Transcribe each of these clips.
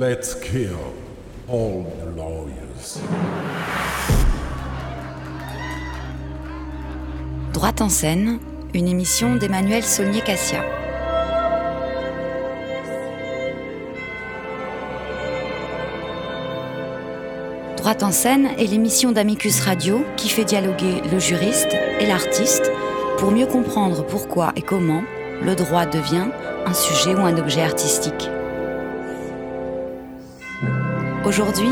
Let's kill all the lawyers. Droite en scène, une émission d'Emmanuel Saulnier-Cassia. Droite en scène est l'émission d'Amicus Radio qui fait dialoguer le juriste et l'artiste pour mieux comprendre pourquoi et comment le droit devient un sujet ou un objet artistique. Aujourd'hui,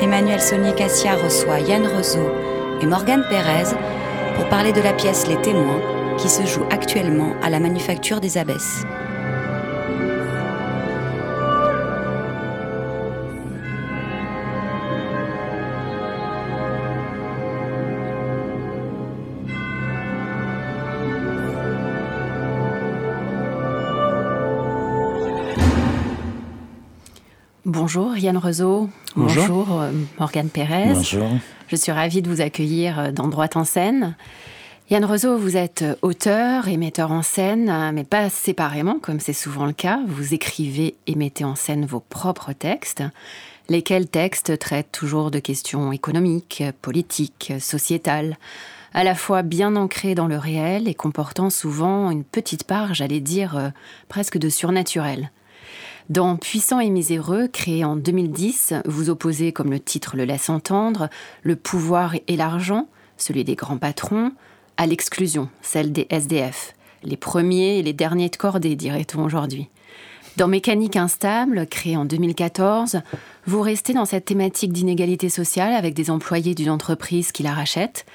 Emmanuel Saulnier-Cassia reçoit Yann Rezeau et Morgane Pérez pour parler de la pièce Les Témoins qui se joue actuellement à la Manufacture des Abbesses. Bonjour Yann Rezeau. Bonjour. euh, Morgane Pérez. Bonjour. Je suis ravie de vous accueillir euh, dans Droite en scène. Yann Rezeau, vous êtes euh, auteur et metteur en scène, euh, mais pas séparément, comme c'est souvent le cas. Vous écrivez et mettez en scène vos propres textes, lesquels textes traitent toujours de questions économiques, politiques, sociétales, à la fois bien ancrés dans le réel et comportant souvent une petite part, j'allais dire, presque de surnaturel. Dans Puissant et miséreux, créé en 2010, vous opposez, comme le titre le laisse entendre, le pouvoir et l'argent, celui des grands patrons, à l'exclusion, celle des SDF, les premiers et les derniers de cordée, dirait-on aujourd'hui. Dans Mécanique instable, créé en 2014, vous restez dans cette thématique d'inégalité sociale avec des employés d'une entreprise qui la rachète.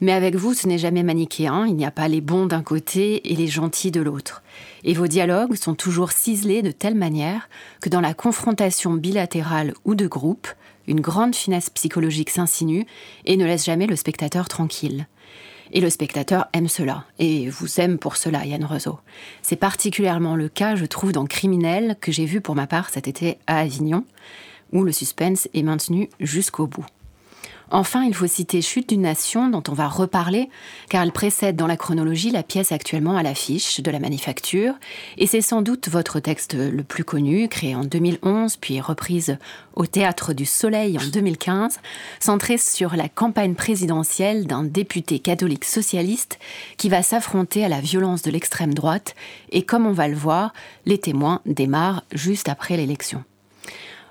Mais avec vous, ce n'est jamais manichéen, il n'y a pas les bons d'un côté et les gentils de l'autre. Et vos dialogues sont toujours ciselés de telle manière que dans la confrontation bilatérale ou de groupe, une grande finesse psychologique s'insinue et ne laisse jamais le spectateur tranquille. Et le spectateur aime cela, et vous aime pour cela, Yann Rezeau. C'est particulièrement le cas, je trouve, dans Criminel, que j'ai vu pour ma part cet été à Avignon, où le suspense est maintenu jusqu'au bout. Enfin, il faut citer Chute d'une nation, dont on va reparler, car elle précède dans la chronologie la pièce actuellement à l'affiche de la manufacture, et c'est sans doute votre texte le plus connu, créé en 2011, puis reprise au Théâtre du Soleil en 2015, centré sur la campagne présidentielle d'un député catholique socialiste qui va s'affronter à la violence de l'extrême droite, et comme on va le voir, les témoins démarrent juste après l'élection.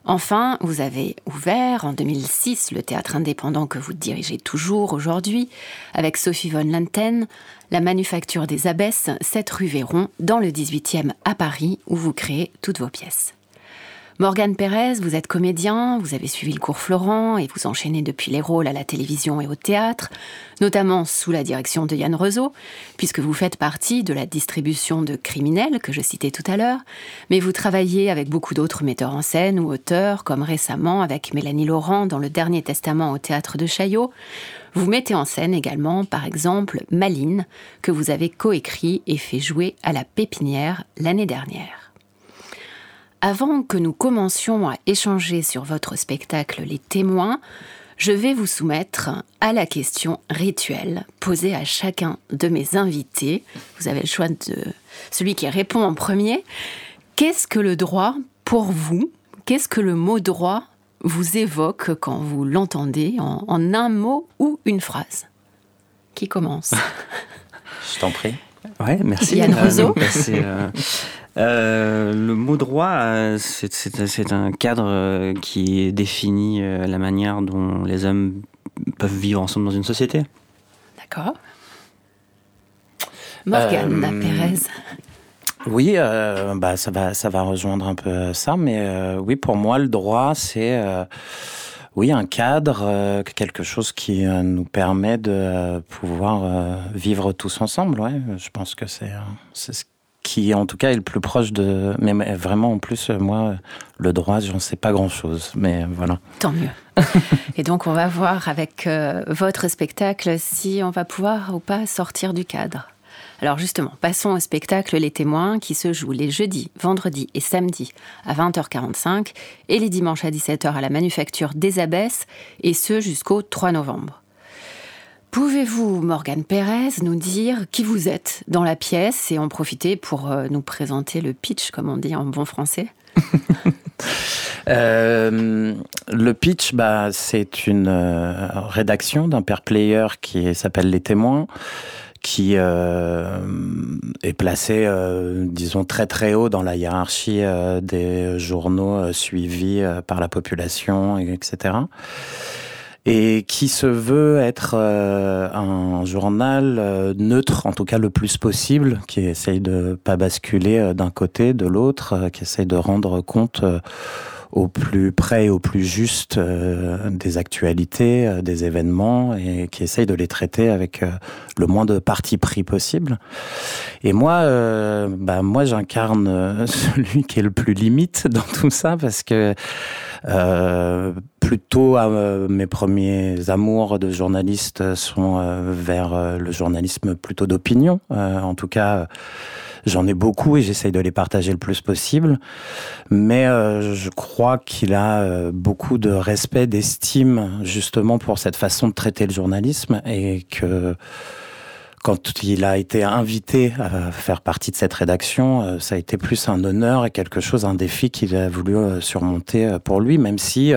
Enfin, vous avez ouvert en 2006 le théâtre indépendant que vous dirigez toujours aujourd'hui, avec Sophie von Lanten, la Manufacture des Abbesses, 7 rue Véron, dans le 18e à Paris, où vous créez toutes vos pièces. Morgane Pérez, vous êtes comédien, vous avez suivi le cours Florent et vous enchaînez depuis les rôles à la télévision et au théâtre, notamment sous la direction de Yann Rezeau, puisque vous faites partie de la distribution de Criminels que je citais tout à l'heure, mais vous travaillez avec beaucoup d'autres metteurs en scène ou auteurs, comme récemment avec Mélanie Laurent dans Le Dernier Testament au théâtre de Chaillot. Vous mettez en scène également, par exemple, Maline, que vous avez coécrit et fait jouer à la Pépinière l'année dernière. Avant que nous commencions à échanger sur votre spectacle Les témoins, je vais vous soumettre à la question rituelle posée à chacun de mes invités. Vous avez le choix de celui qui répond en premier. Qu'est-ce que le droit pour vous? Qu'est-ce que le mot droit vous évoque quand vous l'entendez en, en, un mot ou une phrase? Qui commence? Je t'en prie. Ouais, merci. Yann Rezeau. Euh, euh, le mot droit, euh, c'est un cadre euh, qui définit la manière dont les hommes peuvent vivre ensemble dans une société. D'accord. Morgane euh, Pérez. Oui, euh, bah, ça, va, ça va rejoindre un peu ça, mais euh, oui, pour moi, le droit, c'est oui, un cadre, quelque chose qui nous permet de pouvoir vivre tous ensemble. Ouais. Je pense que c'est ce qui, en tout cas, est le plus proche de. Mais, mais vraiment, en plus, moi, le droit, j'en sais pas grand-chose. Mais voilà. Tant mieux. Et donc, on va voir avec euh, votre spectacle si on va pouvoir ou pas sortir du cadre. Alors justement, passons au spectacle Les Témoins qui se joue les jeudis, vendredis et samedis à 20h45 et les dimanches à 17h à la Manufacture des Abbesses et ce jusqu'au 3 novembre. Pouvez-vous, Morgane Pérez, nous dire qui vous êtes dans la pièce et en profiter pour euh, nous présenter le pitch, comme on dit en bon français? Euh, le pitch, bah, c'est une euh, rédaction d'un pair player qui s'appelle Les Témoins, qui est placé, disons, très très haut dans la hiérarchie des journaux suivis par la population, etc et qui se veut être euh, un journal euh, neutre, en tout cas le plus possible, qui essaye de pas basculer euh, d'un côté, de l'autre, qui essaye de rendre compte au plus près et au plus juste des actualités, des événements, et qui essaye de les traiter avec le moins de parti pris possible. Et moi, bah moi, j'incarne celui qui est le plus limite dans tout ça, parce que euh, plutôt, euh, mes premiers amours de journaliste sont euh, vers le journalisme plutôt d'opinion. en tout cas, j'en ai beaucoup et j'essaye de les partager le plus possible. Mais je crois qu'il a beaucoup de respect, d'estime justement pour cette façon de traiter le journalisme et que quand il a été invité à faire partie de cette rédaction, euh, ça a été plus un honneur et quelque chose, un défi qu'il a voulu euh, surmonter euh, pour lui, même si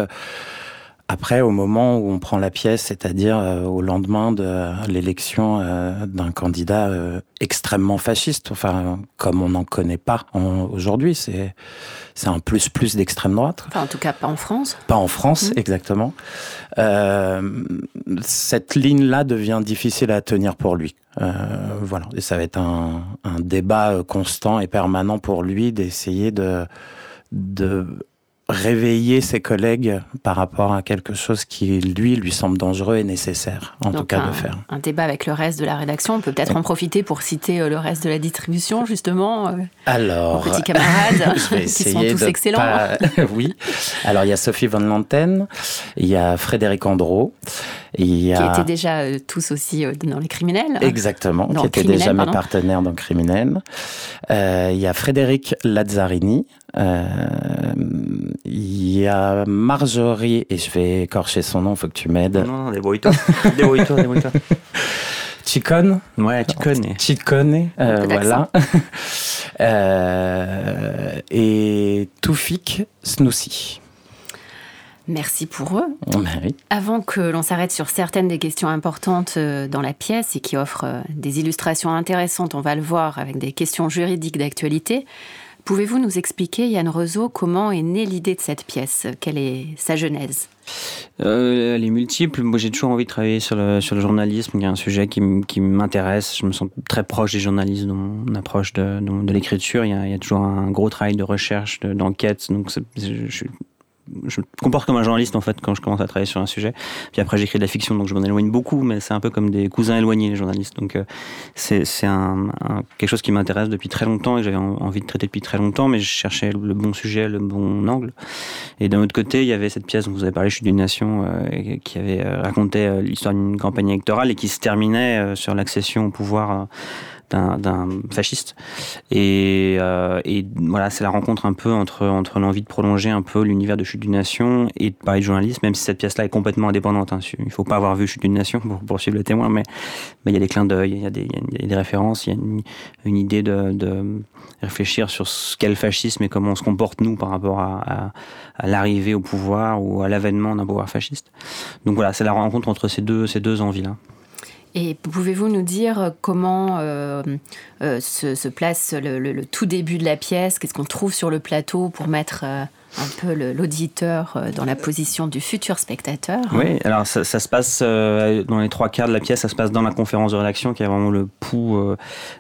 après, au moment où on prend la pièce, c'est-à-dire au lendemain de l'élection d'un candidat extrêmement fasciste, enfin comme on n'en connaît pas aujourd'hui, c'est c'est un plus plus d'extrême droite. Enfin, en tout cas, pas en France. Pas en France, mmh. exactement. cette ligne-là devient difficile à tenir pour lui. Euh, voilà, et ça va être un, un, débat euh, constant et permanent pour lui d'essayer de, de réveiller ses collègues par rapport à quelque chose qui, lui, lui semble dangereux et nécessaire, en tout cas, de faire. Un débat avec le reste de la rédaction. On peut peut-être en profiter pour citer euh, le reste de la distribution, justement. Alors, petits camarades, qui sont tous excellents. oui. Alors, il y a Sophie Van Lanten, il y a Frédéric Andro, il y a... Qui étaient déjà euh, tous aussi euh, dans les criminels. Exactement, qui étaient déjà mes partenaires dans Criminel. Euh, il y a Frédéric Lazzarini. Il y a Marjorie, et je vais écorcher son nom, il faut que tu m'aides. Non, non, débrouille-toi. débrouille-toi, débrouille-toi. Chicone Ouais, Chicone. Chicone, euh, voilà. euh, et Toufik Snoussi. Merci pour eux. Ben Avant que l'on s'arrête sur certaines des questions importantes euh, dans la pièce et qui offrent euh, des illustrations intéressantes, on va le voir avec des questions juridiques d'actualité, pouvez-vous nous expliquer, Yann Rezo, comment est née l'idée de cette pièce? Quelle est sa genèse? Euh, Elle est multiple. Moi, j'ai toujours envie de travailler sur le, sur le journalisme, qui est un sujet qui, m'intéresse. Je me sens très proche des journalistes dans mon approche de, de, l'écriture. Il, y a toujours un gros travail de recherche, d'enquête. donc, je suis je me comporte comme un journaliste en fait quand je commence à travailler sur un sujet. Puis après j'écris de la fiction donc je m'en éloigne beaucoup, mais c'est un peu comme des cousins éloignés les journalistes. Donc euh, c'est un, quelque chose qui m'intéresse depuis très longtemps et que j'avais envie de traiter depuis très longtemps, mais je cherchais le bon sujet, le bon angle. Et d'un autre côté il y avait cette pièce dont vous avez parlé, Je suis d'une nation, euh, qui avait euh, raconté l'histoire d'une campagne électorale et qui se terminait sur l'accession au pouvoir d'un fasciste. Et, euh, et voilà, c'est la rencontre un peu entre, entre l'envie de prolonger un peu l'univers de Chute d'une Nation et de parler de journalisme, même si cette pièce-là est complètement indépendante. Hein. Il faut pas avoir vu Chute d'une Nation pour, pour suivre le témoin, mais il y a des clins d'œil, il y, a des, références, il y a une, idée de, réfléchir sur ce qu'est le fascisme et comment on se comporte nous par rapport à, à, à l'arrivée au pouvoir ou à l'avènement d'un pouvoir fasciste. Donc voilà, c'est la rencontre entre ces deux, ces deux envies-là. Et pouvez-vous nous dire comment euh, euh, se, place le, tout début de la pièce? Qu'est-ce qu'on trouve sur le plateau pour mettre euh, un peu l'auditeur dans la position du futur spectateur? Oui, alors ça, se passe dans les trois quarts de la pièce, ça se passe dans la conférence de rédaction qui est vraiment le pouls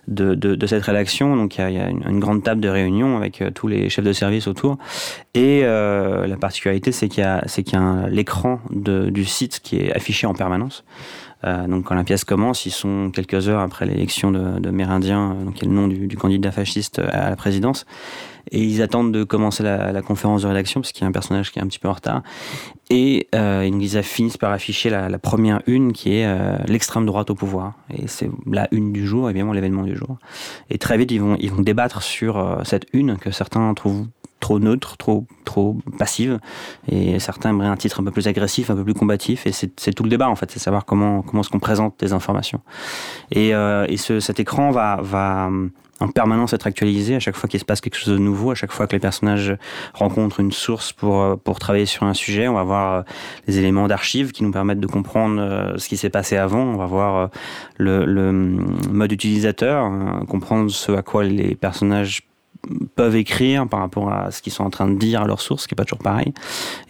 de, cette rédaction. Donc il y a, une, grande table de réunion avec tous les chefs de service autour. Et la particularité, c'est qu'il y a, l'écran du site qui est affiché en permanence. Euh, donc quand la pièce commence, ils sont quelques heures après l'élection de, de Mérindien, euh, donc qui est le nom du, candidat fasciste à la présidence, et ils attendent de commencer la, conférence de rédaction parce qu'il y a un personnage qui est un petit peu en retard, et euh, ils finissent par afficher la, première une qui est euh, l'extrême droite au pouvoir, et c'est la une du jour, évidemment l'événement du jour. Et très vite ils vont ils vont débattre sur cette une que certains trouvent trop neutre, trop, trop passive. Et certains aimeraient un titre un peu plus agressif, un peu plus combatif. Et c'est tout le débat, en fait. C'est savoir comment, comment est-ce qu'on présente des informations. Et, euh, et ce, cet écran va, va en permanence être actualisé à chaque fois qu'il se passe quelque chose de nouveau, à chaque fois que les personnages rencontrent une source pour, euh, pour travailler sur un sujet. On va voir les éléments d'archives qui nous permettent de comprendre ce qui s'est passé avant. On va voir le, le mode utilisateur, comprendre ce à quoi les personnages peuvent écrire par rapport à ce qu'ils sont en train de dire à leur source, ce qui n'est pas toujours pareil.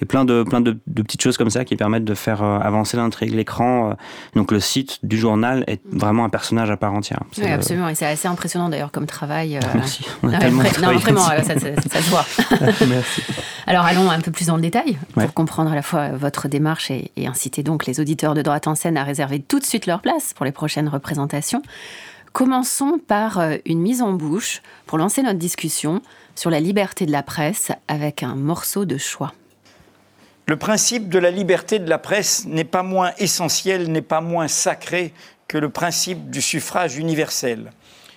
Et plein de, plein de, petites choses comme ça qui permettent de faire euh, avancer l'intrigue, l'écran. Euh. Donc le site du journal est vraiment un personnage à part entière. Oui, absolument. Et c'est assez impressionnant d'ailleurs comme travail. Euh. Merci. On a non, non, vraiment, ça, ça, se voit. Merci. Alors allons un peu plus dans le détail pour comprendre à la fois votre démarche et, et inciter donc les auditeurs de droite en scène à réserver tout de suite leur place pour les prochaines représentations. Commençons par euh, une mise en bouche pour lancer notre discussion sur la liberté de la presse avec un morceau de choix. Le principe de la liberté de la presse n'est pas moins essentiel, n'est pas moins sacré que le principe du suffrage universel.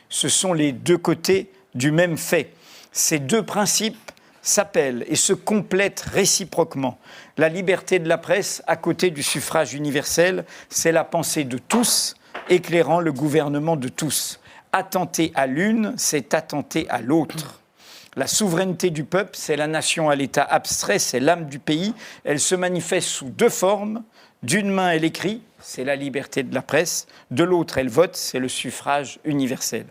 Ce sont les deux côtés du même fait. Ces deux principes s'appellent et se complètent réciproquement. La liberté de la presse, à côté du suffrage universel, c'est la pensée de tous, éclairant le gouvernement de tous. Attenter à l'une, c'est attenter à l'autre. La souveraineté du peuple, c'est la nation à l'état abstrait, c'est l'âme du pays. Elle se manifeste sous deux formes. D'une main, elle écrit, c'est la liberté de la presse. De l'autre, elle vote, c'est le suffrage universel.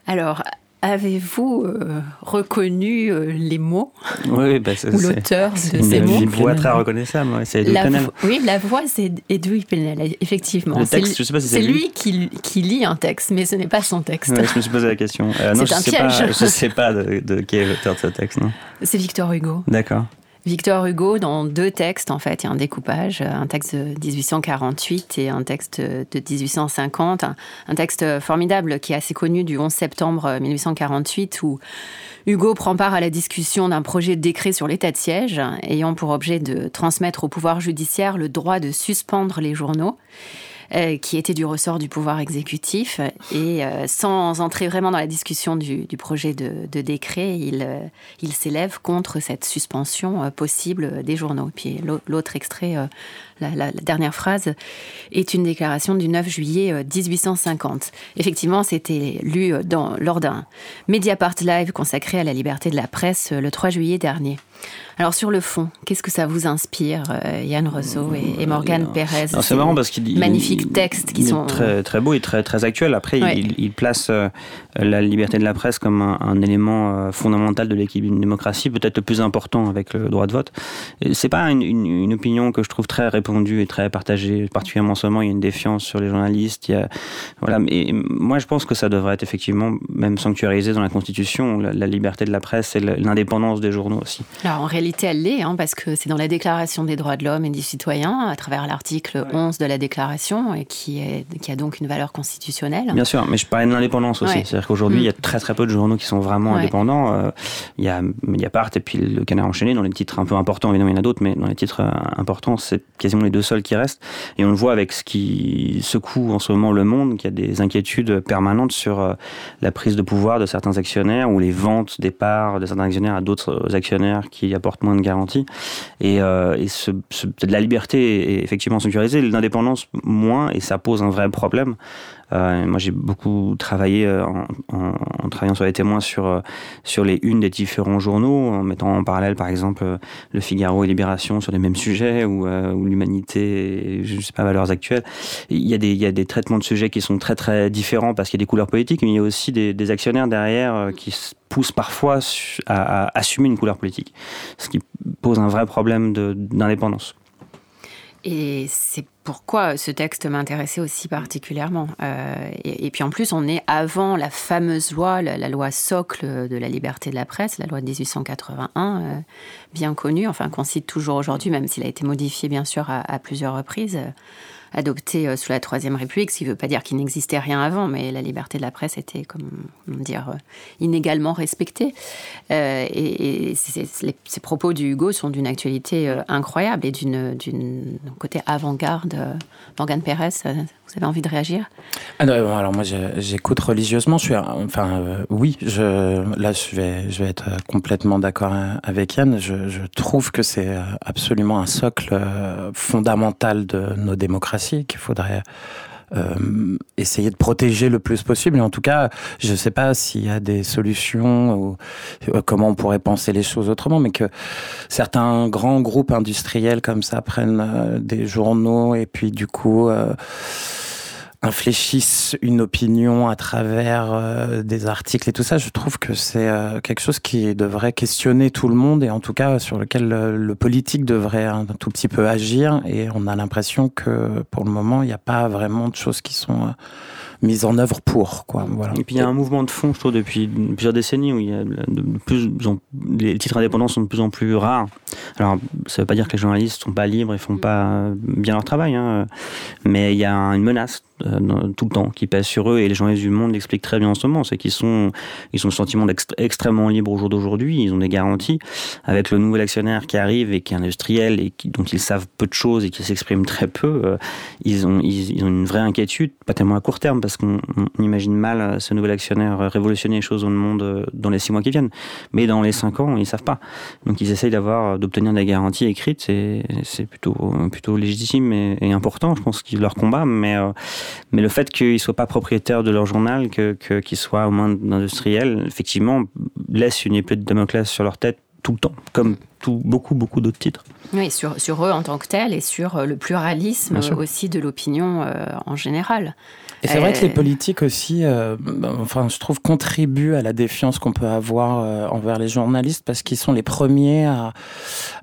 Avez-vous euh, reconnu euh, les mots? Oui, bah, ou l'auteur de ces mots? Une voix très reconnaissable, c'est Edoui Penel. Oui, la voix, c'est Edoui Penel, effectivement. Le texte, je sais pas si c'est lui, qui, qui, lit un texte, mais ce n'est pas son texte. je me suis posé la question. Euh, c'est un sais piège. Pas, je ne sais pas de, de, qui est l'auteur de ce texte. C'est Victor Hugo. D'accord. Victor Hugo, dans deux textes, en fait, il y a un découpage, un texte de 1848 et un texte de 1850, un texte formidable qui est assez connu du 11 septembre 1848, où Hugo prend part à la discussion d'un projet de décret sur l'état de siège, ayant pour objet de transmettre au pouvoir judiciaire le droit de suspendre les journaux. Euh, qui était du ressort du pouvoir exécutif. Et euh, sans entrer vraiment dans la discussion du, projet de, décret, il, euh, il s'élève contre cette suspension possible des journaux. Puis l'autre extrait, la, dernière phrase, est une déclaration du 9 juillet 1850. Effectivement, c'était lu dans, lors d'un Mediapart Live consacré à la liberté de la presse le 3 juillet dernier. Alors sur le fond, qu'est-ce que ça vous inspire, euh, Yann Rousseau et, et Morgane Pérez C'est marrant parce qu'il magnifiques textes qui sont très très beaux et très très actuels. Après, il, place euh, la liberté de la presse comme un, élément euh, fondamental de l'équilibre d'une démocratie, peut-être le plus important avec le droit de vote. C'est pas une, opinion que je trouve très répandue et très partagée, particulièrement en ce moment. Il y a une défiance sur les journalistes. Il y a, voilà, mais moi je pense que ça devrait être effectivement même sanctuarisé dans la Constitution, la, liberté de la presse et l'indépendance des journaux aussi. Alors en réalité, elle l'est, hein, parce que c'est dans la Déclaration des droits de l'homme et des citoyens, à travers l'article 11 de la Déclaration, et qui, est, qui a donc une valeur constitutionnelle. Bien sûr, mais je parlais de l'indépendance aussi. C'est-à-dire qu'aujourd'hui, il y a mm. très très peu de journaux qui sont vraiment indépendants. Euh, il y a Mediapart et puis le Canard enchaîné, dans les titres un peu importants, évidemment, il y en a d'autres, mais dans les titres euh, importants, c'est quasiment les deux seuls qui restent. Et on le voit avec ce qui secoue en ce moment le monde, qu'il y a des inquiétudes permanentes sur euh, la prise de pouvoir de certains actionnaires ou les ventes des parts de certains actionnaires à d'autres actionnaires qui apportent moins de garanties. Et, euh, et la liberté est effectivement sanctuarisée, l'indépendance moins, et ça pose un vrai problème. Euh, moi, j'ai beaucoup travaillé euh, en, travaillant sur les témoins sur, euh, sur les unes des différents journaux, en mettant en parallèle, par exemple, Le Figaro et Libération sur les mêmes sujets, ou, l'humanité, je ne sais pas, valeurs actuelles. Il y, a des, il y a des traitements de sujets qui sont très, très différents parce qu'il y a des couleurs politiques, mais il y a aussi des, actionnaires derrière qui poussent parfois à, à, assumer une couleur politique, ce qui pose un vrai problème d'indépendance. Et c'est pourquoi ce texte m'intéressait aussi particulièrement. Euh, et, puis en plus, on est avant la fameuse loi, la, loi socle de la liberté de la presse, la loi de 1881, euh, bien connue, enfin qu'on cite toujours aujourd'hui, même s'il a été modifié bien sûr à, plusieurs reprises. Adopté euh, sous la Troisième République, ce qui ne veut pas dire qu'il n'existait rien avant, mais la liberté de la presse était, comme dire, euh, inégalement respectée. Euh, et, ces propos du Hugo sont d'une actualité incroyable et d'une côté avant-garde. Morgane Pérez, vous avez envie de réagir? Ah Alors moi, j'écoute religieusement. Enfin, oui, là, je vais, être complètement d'accord avec Yann. Je trouve que c'est absolument un socle fondamental de nos démocraties qu'il faudrait euh, essayer de protéger le plus possible. Et en tout cas, je ne sais pas s'il y a des solutions ou euh, comment on pourrait penser les choses autrement, mais que certains grands groupes industriels comme ça prennent euh, des journaux et puis du coup infléchissent une opinion à travers euh, des articles et tout ça, je trouve que c'est euh, quelque chose qui devrait questionner tout le monde et en tout cas sur lequel le, politique devrait un tout petit peu agir. Et on a l'impression que pour le moment, il n'y a pas vraiment de choses qui sont euh, mise en œuvre pour. Quoi, voilà. Et puis il y a un mouvement de fond, je trouve, depuis plusieurs décennies où il y a de plus, les titres indépendants sont de plus en plus rares. Alors, ça ne veut pas dire que les journalistes ne sont pas libres et font pas bien leur travail, hein, mais il y a une menace euh, tout le temps qui pèse sur eux et les journalistes du monde l'expliquent très bien en ce moment, c'est qu'ils sont, ils ont le sentiment d'être extrêmement libres au jour d'aujourd'hui, ils ont des garanties. Avec le nouvel actionnaire qui arrive et qui est industriel et qui, dont ils savent peu de choses et qui s'exprime très peu, euh, ils, ont, ils, ont une vraie inquiétude, pas tellement à court terme parce qu'on imagine mal euh, ce nouvel actionnaire révolutionner les choses dans le monde dans les six mois qui viennent, mais dans les cinq ans ils savent pas, donc ils essayent d'avoir d'obtenir des garanties écrites, c'est plutôt plutôt légitime et, important, je pense qu'ils leur combat, mais mais le fait qu'ils ne soient pas propriétaires de leur journal, qu'ils que, soient aux mains d'industriels, effectivement, laisse une épée de Damoclès sur leur tête tout le temps, comme tout, beaucoup, beaucoup d'autres titres. Oui, sur, sur eux en tant que tels et sur euh, le pluralisme aussi de l'opinion euh, en général. Et c'est vrai que les euh, politiques aussi, euh, ben, enfin, je trouve, contribuent à la défiance qu'on peut avoir euh, envers les journalistes parce qu'ils sont les premiers à,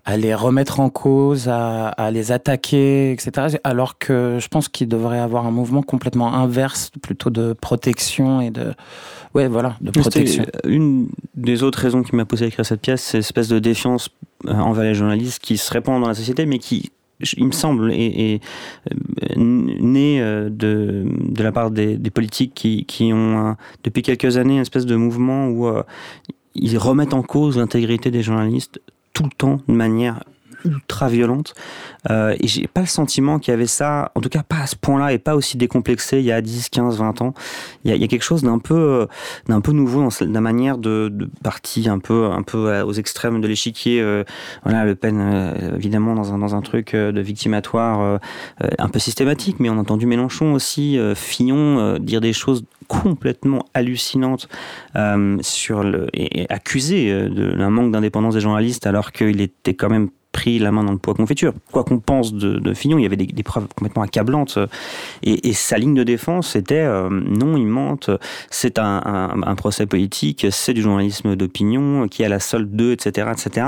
à, les remettre en cause, à, à, les attaquer, etc. Alors que je pense qu'il devrait avoir un mouvement complètement inverse, plutôt de protection et de, ouais, voilà, de protection. Une des autres raisons qui m'a poussé à écrire cette pièce, c'est l'espèce de défiance envers les journalistes qui se répand dans la société, mais qui il me semble, est, euh, né euh, de, de la part des, politiques qui, qui ont, depuis quelques années, une espèce de mouvement où euh, ils remettent en cause l'intégrité des journalistes tout le temps de manière ultra violente. Euh, et j'ai pas le sentiment qu'il y avait ça, en tout cas pas à ce point-là et pas aussi décomplexé il y a 10, 15, 20 ans. Il y a, quelque chose d'un peu, euh, d'un peu nouveau dans la manière de, de partie un peu, un peu aux extrêmes de l'échiquier. Euh, voilà, Le Pen, euh, évidemment, dans un, dans un truc de victimatoire un peu systématique, mais on a entendu Mélenchon aussi, Fillon, dire des choses complètement hallucinantes sur le, et, et accuser d'un manque d'indépendance des journalistes alors qu'il était quand même pris la main dans le poids confiture. Quoi qu'on pense de, de, Fillon, il y avait des, preuves complètement accablantes. Et, sa ligne de défense c'était euh, non, il mente, c'est un, procès politique, c'est du journalisme d'opinion qui a la solde d'eux, etc., etc.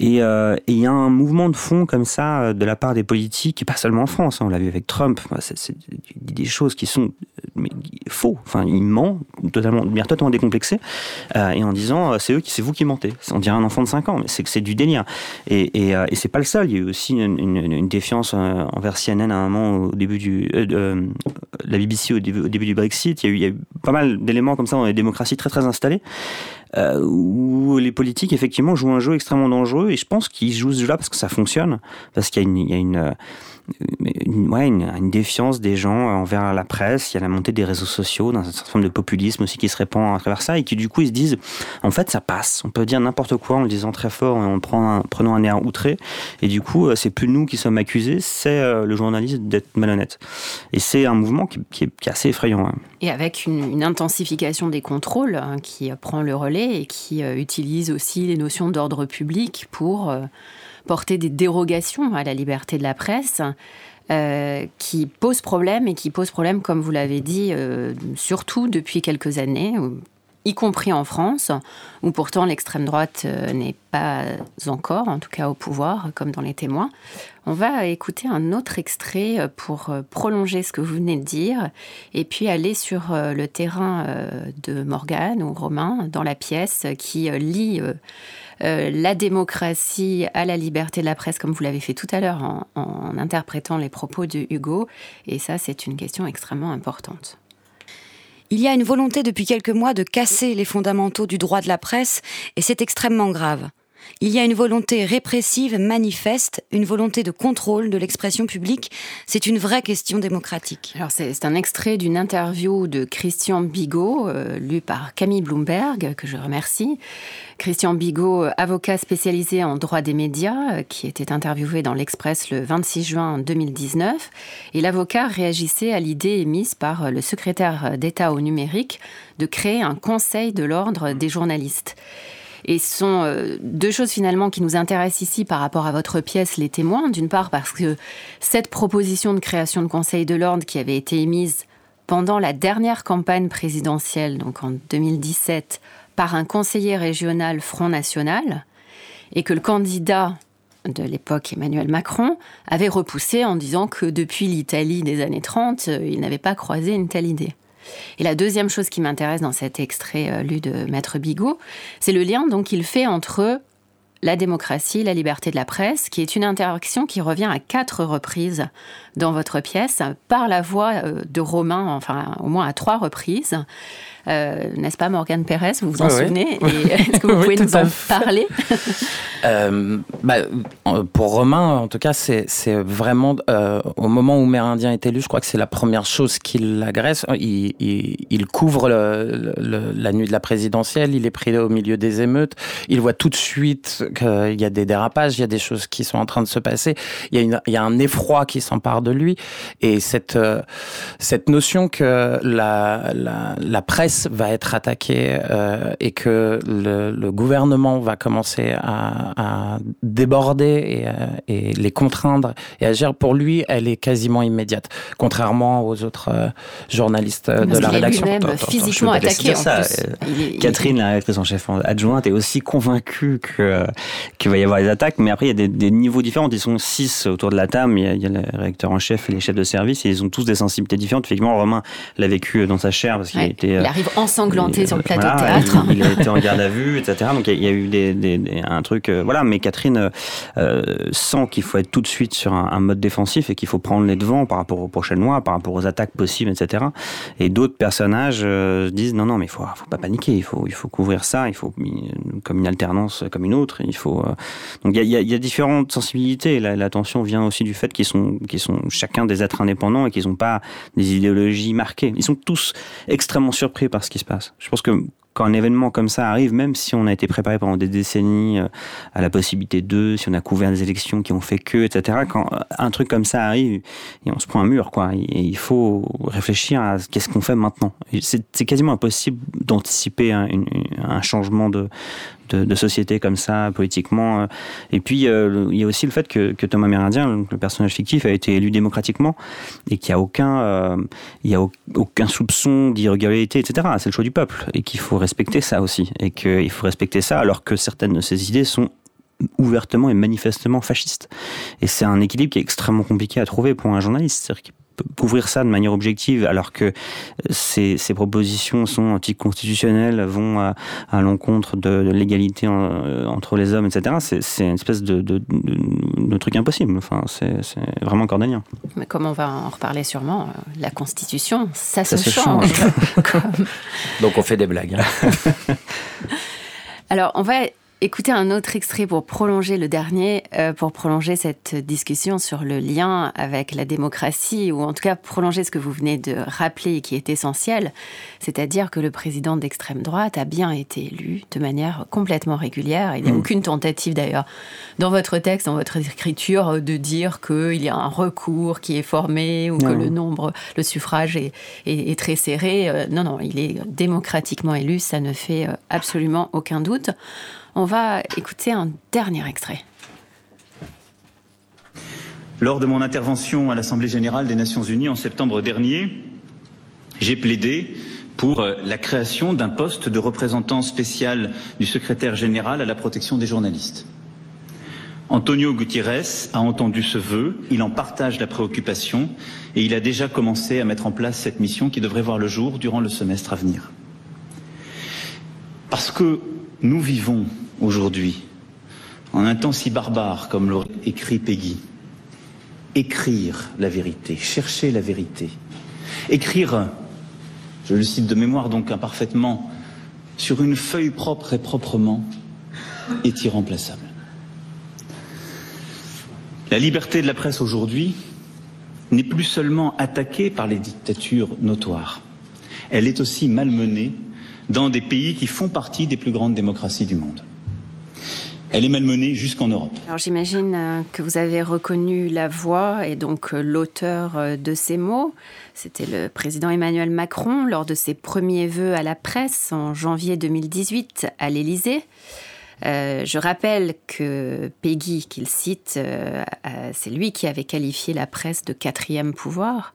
Euh, et il y a un mouvement de fond comme ça euh, de la part des politiques, pas seulement en France. Hein, on l'a vu avec Trump. c'est des choses qui sont mais, faux. Enfin, il ment totalement, bien totalement décomplexé, et en disant c'est eux c'est vous qui mentez. On dirait un enfant de 5 ans, mais c'est du délire. et et, euh, c'est pas le seul. Il y a eu aussi une, défiance euh, envers CNN à un moment au début du euh, la BBC au début, du Brexit. Il y, a eu, pas mal d'éléments comme ça dans les démocraties très très installées. Euh, où les politiques effectivement jouent un jeu extrêmement dangereux et je pense qu'ils jouent ce jeu-là parce que ça fonctionne, parce qu'il y a une une, ouais, une, défiance des gens envers la presse, il y a la montée des réseaux sociaux, dans un certain nombre de populisme aussi qui se répand à travers ça, et qui du coup ils se disent, en fait ça passe, on peut dire n'importe quoi en le disant très fort et en prenant un, prenant un air outré, et du coup euh, c'est plus nous qui sommes accusés, c'est euh, le journaliste d'être malhonnête. Et c'est un mouvement qui, est, assez effrayant. Hein. Et avec une, une, intensification des contrôles hein, qui prend le relais et qui euh, utilise aussi les notions d'ordre public pour porter des dérogations à la liberté de la presse. Euh, qui posent problème et qui posent problème, comme vous l'avez dit, euh, surtout depuis quelques années, y compris en France, où pourtant l'extrême droite euh, n'est pas encore, en tout cas au pouvoir, comme dans les témoins. On va écouter un autre extrait euh, pour euh, prolonger ce que vous venez de dire, et puis aller sur le terrain de Morgane ou Romain dans la pièce qui lie la démocratie à la liberté de la presse, comme vous l'avez fait tout à l'heure en, en interprétant les propos de Hugo. Et ça, c'est une question extrêmement importante. Il y a une volonté depuis quelques mois de casser les fondamentaux du droit de la presse et c'est extrêmement grave. Il y a une volonté répressive manifeste, une volonté de contrôle de l'expression publique. C'est une vraie question démocratique. Alors c'est un extrait d'une interview de Christian Bigot, euh, lu par Camille Bloomberg, que je remercie. Christian Bigot, avocat spécialisé en droit des médias, euh, qui était interviewé dans l'Express le 26 juin 2019. Et l'avocat réagissait à l'idée émise par le secrétaire d'État au numérique de créer un conseil de l'ordre des journalistes. Et ce sont euh, deux choses finalement qui nous intéressent ici par rapport à votre pièce Les témoins. D'une part parce que cette proposition de création de Conseil de l'ordre qui avait été émise pendant la dernière campagne présidentielle, donc en 2017, par un conseiller régional Front National, et que le candidat de l'époque, Emmanuel Macron, avait repoussé en disant que depuis l'Italie des années 30, euh, il n'avait pas croisé une telle idée. Et la deuxième chose qui m'intéresse dans cet extrait euh, lu de Maître Bigot, c'est le lien donc qu'il fait entre la démocratie, la liberté de la presse, qui est une interaction qui revient à quatre reprises dans votre pièce, par la voix euh, de Romain, enfin au moins à trois reprises. Euh, n'est-ce pas, Morgane Pérez Vous vous en souvenez? Est-ce que vous pouvez nous en parler? euh, bah, Pour Romain, en tout cas, c'est vraiment euh, au moment où Mère Indien est élu, je crois que c'est la première chose qui l'agresse. Il, il, couvre la nuit de la présidentielle, il est pris au milieu des émeutes, il voit tout de suite qu'il y a des dérapages, il y a des choses qui sont en train de se passer, il y a, une, il y a un effroi qui s'empare de lui, et cette, cette notion que la, la, la presse va être attaqué euh, et que le, gouvernement va commencer à, déborder euh, et, les contraindre et agir, pour lui, elle est quasiment immédiate, contrairement aux autres euh, journalistes de la rédaction. Lui -même physiquement attaqué. Ça. Catherine, la rédactrice en chef adjointe, est aussi convaincue qu'il va y avoir des attaques, mais après, il y a des, niveaux différents. Ils sont six autour de la table, il y, a, le rédacteur en chef et les chefs de service, et ils ont tous des sensibilités différentes. Effectivement, Romain l'a vécu dans sa chair parce qu'il était ensanglanté sur le plateau de théâtre. Il, a été en garde à vue, etc. Donc il y, a eu des, un truc, euh, voilà. Mais Catherine euh, sent qu'il faut être tout de suite sur un, mode défensif et qu'il faut prendre les devants par rapport aux prochaines mois, par rapport aux attaques possibles, etc. Et d'autres personnages euh, disent non, non, mais il faut, faut pas paniquer, il faut, il faut couvrir ça, il faut comme une alternance, comme une autre. Il faut. donc il y, a, y a, différentes sensibilités. La, la tension vient aussi du fait qu'ils sont, qu'ils sont chacun des êtres indépendants et qu'ils n'ont pas des idéologies marquées. Ils sont tous extrêmement surpris par ce qui se passe. Je pense que quand un événement comme ça arrive, même si on a été préparé pendant des décennies euh, à la possibilité de, si on a couvert des élections qui ont fait que, etc., quand un truc comme ça arrive, et on se prend un mur, quoi. Et il faut réfléchir à qu'est-ce qu'on fait maintenant. C'est quasiment impossible d'anticiper un, changement de, de, société comme ça, politiquement. Euh. Et puis, euh, il y a aussi le fait que, Thomas Mérindien, le personnage fictif, a été élu démocratiquement et qu'il n'y a aucun, euh, il y a aucun soupçon d'irrégularité, etc. C'est le choix du peuple et qu'il faut respecter ça aussi. Et qu'il faut respecter ça alors que certaines de ces idées sont ouvertement et manifestement fascistes. Et c'est un équilibre qui est extrêmement compliqué à trouver pour un journaliste. Couvrir ça de manière objective alors que ces, ces propositions sont anticonstitutionnelles, vont à, à l'encontre de, l'égalité euh, entre les hommes, etc. C'est une espèce de, de, de, truc impossible. Enfin, c'est vraiment cornélien. Mais comme on va en reparler sûrement, euh, la Constitution, ça, se, change. Donc on fait des blagues. Hein. Alors, on va Écoutez un autre extrait pour prolonger le dernier, euh, pour prolonger cette discussion sur le lien avec la démocratie, ou en tout cas prolonger ce que vous venez de rappeler et qui est essentiel, c'est-à-dire que le président d'extrême droite a bien été élu de manière complètement régulière. Il n'y a mm. aucune tentative d'ailleurs dans votre texte, dans votre écriture, de dire qu'il y a un recours qui est formé ou que le nombre, le suffrage est, est, très serré. Euh, non, non, il est démocratiquement élu, ça ne fait euh, absolument aucun doute. On va écouter un dernier extrait. Lors de mon intervention à l'Assemblée générale des Nations unies en septembre dernier, j'ai plaidé pour euh, la création d'un poste de représentant spécial du secrétaire général à la protection des journalistes. Antonio Gutiérrez a entendu ce vœu, il en partage la préoccupation et il a déjà commencé à mettre en place cette mission qui devrait voir le jour durant le semestre à venir. Parce que nous vivons aujourd'hui en un temps si barbare comme l'aurait écrit Peggy, écrire la vérité, chercher la vérité, écrire je le cite de mémoire donc imparfaitement, sur une feuille propre et proprement, est irremplaçable. La liberté de la presse aujourd'hui n'est plus seulement attaquée par les dictatures notoires, elle est aussi malmenée dans des pays qui font partie des plus grandes démocraties du monde. Elle est malmenée jusqu'en Europe. Alors j'imagine euh, que vous avez reconnu la voix et donc euh, l'auteur euh, de ces mots. C'était le président Emmanuel Macron lors de ses premiers vœux à la presse en janvier 2018 à l'Élysée. je rappelle que Peggy, qu'il cite, c'est lui qui avait qualifié la presse de quatrième pouvoir.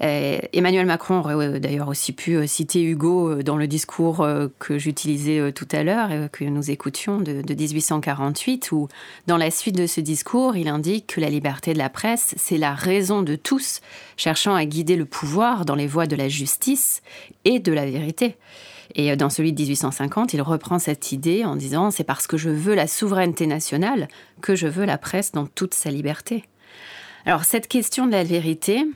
Euh, Emmanuel Macron aurait d'ailleurs aussi pu euh, citer Hugo euh, dans le discours que j'utilisais tout à l'heure et que nous écoutions de, 1848, où dans la suite de ce discours, il indique que la liberté de la presse, c'est la raison de tous cherchant à guider le pouvoir dans les voies de la justice et de la vérité. Et dans celui de 1850, il reprend cette idée en disant c'est parce que je veux la souveraineté nationale que je veux la presse dans toute sa liberté. Alors cette question de la vérité,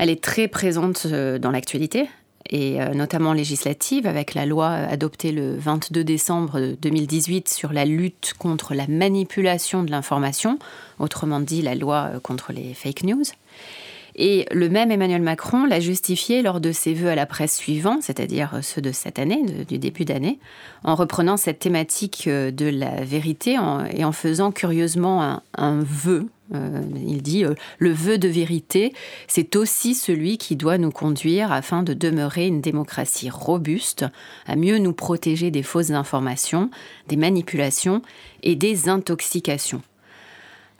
elle est très présente euh, dans l'actualité et euh, notamment législative, avec la loi adoptée le 22 décembre 2018 sur la lutte contre la manipulation de l'information, autrement dit la loi euh, contre les fake news. Et le même Emmanuel Macron l'a justifié lors de ses vœux à la presse suivants, c'est-à-dire ceux de cette année, du début d'année, en reprenant cette thématique de la vérité et en faisant curieusement un, un vœu euh, il dit euh, le vœu de vérité, c'est aussi celui qui doit nous conduire afin de demeurer une démocratie robuste, à mieux nous protéger des fausses informations, des manipulations et des intoxications.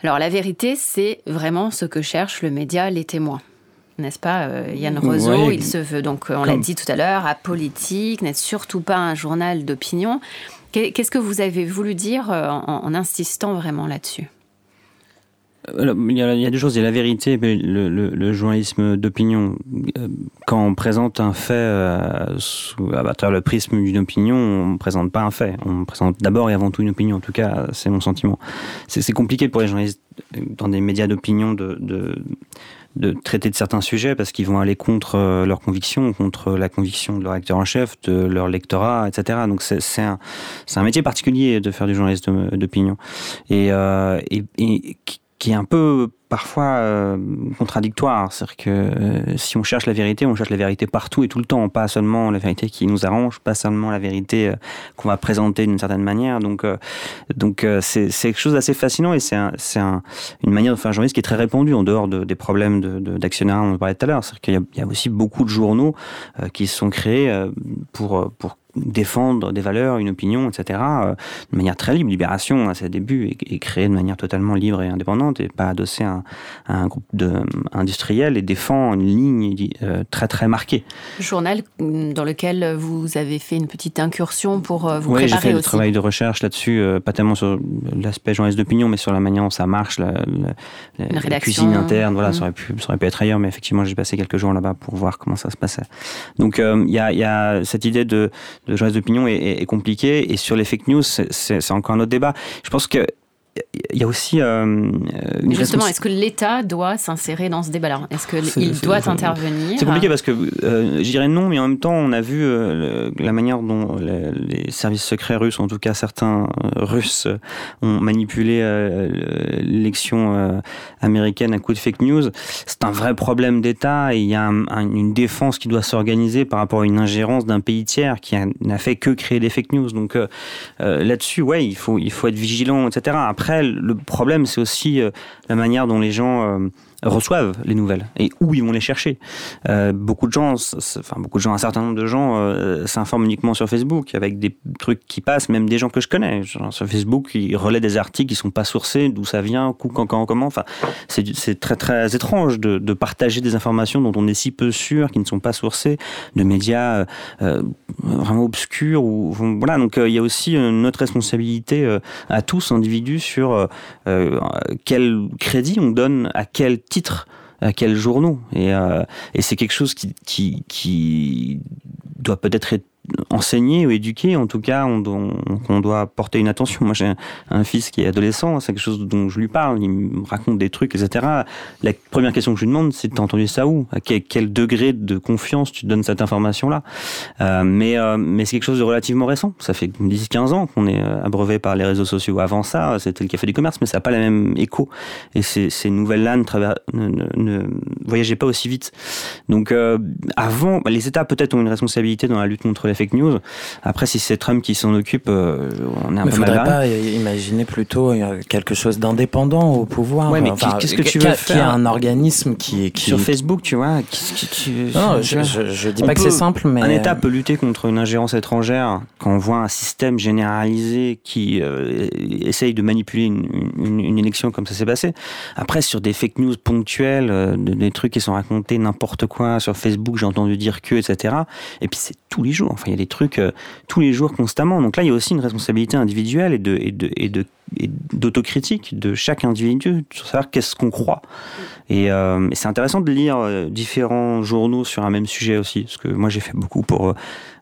Alors la vérité, c'est vraiment ce que cherche le média Les Témoins. N'est-ce pas, euh, Yann Roseau Il se veut, donc, on l'a dit tout à l'heure, apolitique, n'est surtout pas un journal d'opinion. Qu'est-ce que vous avez voulu dire en insistant vraiment là-dessus? Il y, a, il y, a, deux choses. Il y a la vérité et le, journalisme d'opinion. Euh, quand on présente un fait euh, sous, à travers le prisme d'une opinion, on ne présente pas un fait. On présente d'abord et avant tout une opinion. En tout cas, c'est mon sentiment. C'est compliqué pour les journalistes dans des médias d'opinion de, de, traiter de certains sujets parce qu'ils vont aller contre euh, leurs convictions, contre la conviction de leur acteur en chef, de leur lectorat, etc. Donc c'est un, un métier particulier de faire du journalisme d'opinion. Euh, et qui est un peu parfois euh, contradictoire. C'est-à-dire que euh, si on cherche la vérité, on cherche la vérité partout et tout le temps, pas seulement la vérité qui nous arrange, pas seulement la vérité euh, qu'on va présenter d'une certaine manière. Donc, donc c'est quelque chose d'assez fascinant et c'est un, un, une manière de faire un journaliste qui est très répandue en dehors de, des problèmes d'actionnaires de, dont on parlait tout à l'heure. C'est-à-dire qu'il y, y, a aussi beaucoup de journaux qui sont créés pour, pour défendre des valeurs, une opinion, etc., euh, de manière très libre. Libération, à ses débuts, est, créée de manière totalement libre et indépendante, et pas adossée à, un, groupe de, industriel, et défend une ligne euh, très très marquée. Journal dans lequel vous avez fait une petite incursion pour euh, vous oui, préparer j'ai fait du travail de recherche là-dessus, pas tellement sur l'aspect journaliste d'opinion, mais sur la manière dont ça marche, la, la, cuisine interne, voilà, ça, aurait pu, ça aurait pu être ailleurs, mais effectivement, j'ai passé quelques jours là-bas pour voir comment ça se passait. Donc, il y y, a, cette idée de le journaliste d'opinion est, est, compliqué. Et sur les fake news, c'est encore un autre débat. Je pense que il y a aussi euh, une justement est-ce que l'État doit s'insérer dans ce débat-là? Est-ce qu'il doit intervenir c'est compliqué parce que euh, je dirais non mais en même temps on a vu euh, la manière dont les, services secrets russes en tout cas certains russes ont manipulé l'élection américaine à coup de fake news. C'est un vrai problème d'État et il y a une défense qui doit s'organiser par rapport à une ingérence d'un pays tiers qui n'a fait que créer des fake news. Donc là-dessus ouais il faut il faut être vigilant etc après, le problème, c'est aussi euh, la manière dont les gens euh, reçoivent les nouvelles et où ils vont les chercher. Euh, beaucoup de gens, enfin beaucoup de gens, un certain nombre de gens euh, s'informent uniquement sur Facebook avec des trucs qui passent, même des gens que je connais. Sur Facebook, ils relaient des articles qui sont pas sourcés, d'où ça vient, quand, quand, comment. Enfin, c'est très très étrange de, de, partager des informations dont on est si peu sûr, qui ne sont pas sourcées, de médias euh, vraiment obscurs. Ou voilà, donc il y a aussi notre responsabilité à tous individus sur quel crédit on donne à quel titre à quels journaux. Et, euh, et c'est quelque chose qui, qui, qui doit peut-être être enseigner ou éduquer, en tout cas, on, doit porter une attention. Moi, j'ai un, fils qui est adolescent, c'est quelque chose dont je lui parle, il me raconte des trucs, etc. La première question que je lui demande, c'est t'as entendu ça où? À quel, degré de confiance tu donnes cette information-là? Euh, Mais, euh, mais c'est quelque chose de relativement récent. Ça fait 10-15 ans qu'on est euh, abreuvé par les réseaux sociaux. Avant ça, c'était le café du commerce, mais ça n'a pas la même écho. Et ces, nouvelles-là ne, voyageaient pas aussi vite. Donc, avant, les États peut-être ont une responsabilité dans la lutte contre les fake news. Après, si c'est Trump qui s'en occupe, euh, on est un mais peu faudrait mal pas imaginer plutôt euh, quelque chose d'indépendant au pouvoir. Ouais, mais qu'est-ce que tu veux faire a un organisme qui, qui... sur Facebook, tu vois que tu... Non, je, je, je, dis pas que c'est simple, mais un État peut lutter contre une ingérence étrangère quand on voit un système généralisé qui euh, essaye de manipuler une, une, une élection comme ça s'est passé. Après, sur des fake news ponctuelles, euh, des trucs qui sont racontés n'importe quoi sur Facebook, j'ai entendu dire que, etc. Et puis c'est tous les jours. Il y a des trucs euh, tous les jours constamment. Donc là, il y a aussi une responsabilité individuelle et de d'autocritique de chaque individu sur savoir qu'est-ce qu'on croit. Et, euh, et c'est intéressant de lire euh, différents journaux sur un même sujet aussi, parce que moi j'ai fait beaucoup pour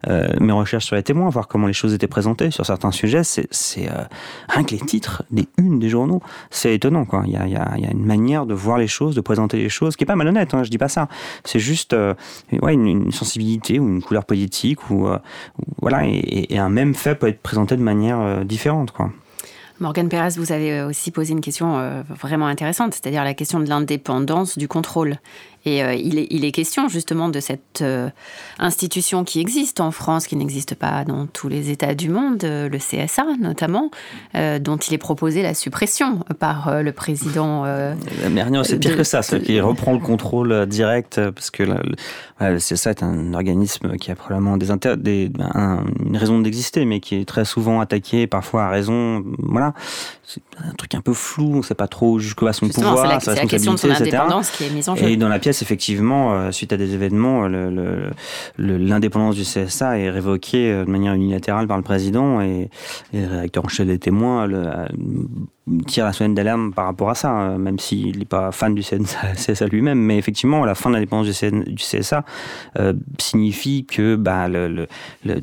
euh, mes recherches sur les témoins, voir comment les choses étaient présentées sur certains sujets. C'est, euh, rien que les titres, des unes des journaux, c'est étonnant. Il, y a, une manière de voir les choses, de présenter les choses, qui est pas malhonnête. Hein, je dis pas ça. C'est juste une, sensibilité ou une couleur politique ou, voilà, et, et, un même fait peut être présenté de manière différente. Morgane Pérez, vous avez aussi posé une question euh, vraiment intéressante, c'est-à-dire la question de l'indépendance du contrôle. Et euh, il, est, il, est, question justement de cette euh, institution qui existe en France, qui n'existe pas dans tous les États du monde, euh, le CSA notamment, dont il est proposé la suppression par le président. Mais c'est pire de, que ça, c'est qu'il reprend le contrôle direct, parce que le, le CSA est un organisme qui a probablement des, des un, une raison d'exister, mais qui est très souvent attaqué, parfois à raison. Voilà, c'est un truc un peu flou, on ne sait pas trop jusqu'où va son pouvoir, la, sa la question de son etc. indépendance qui est mise en jeu. Et dans la pièce, effectivement, euh, suite à des événements, l'indépendance du CSA est révoquée euh, de manière unilatérale par le président et, et le rédacteur en chef des témoins le, tire la sonnette d'alarme par rapport à ça, hein, même s'il n'est pas fan du CSA lui-même. Mais effectivement, la fin de l'indépendance du, CSA euh, signifie que bah,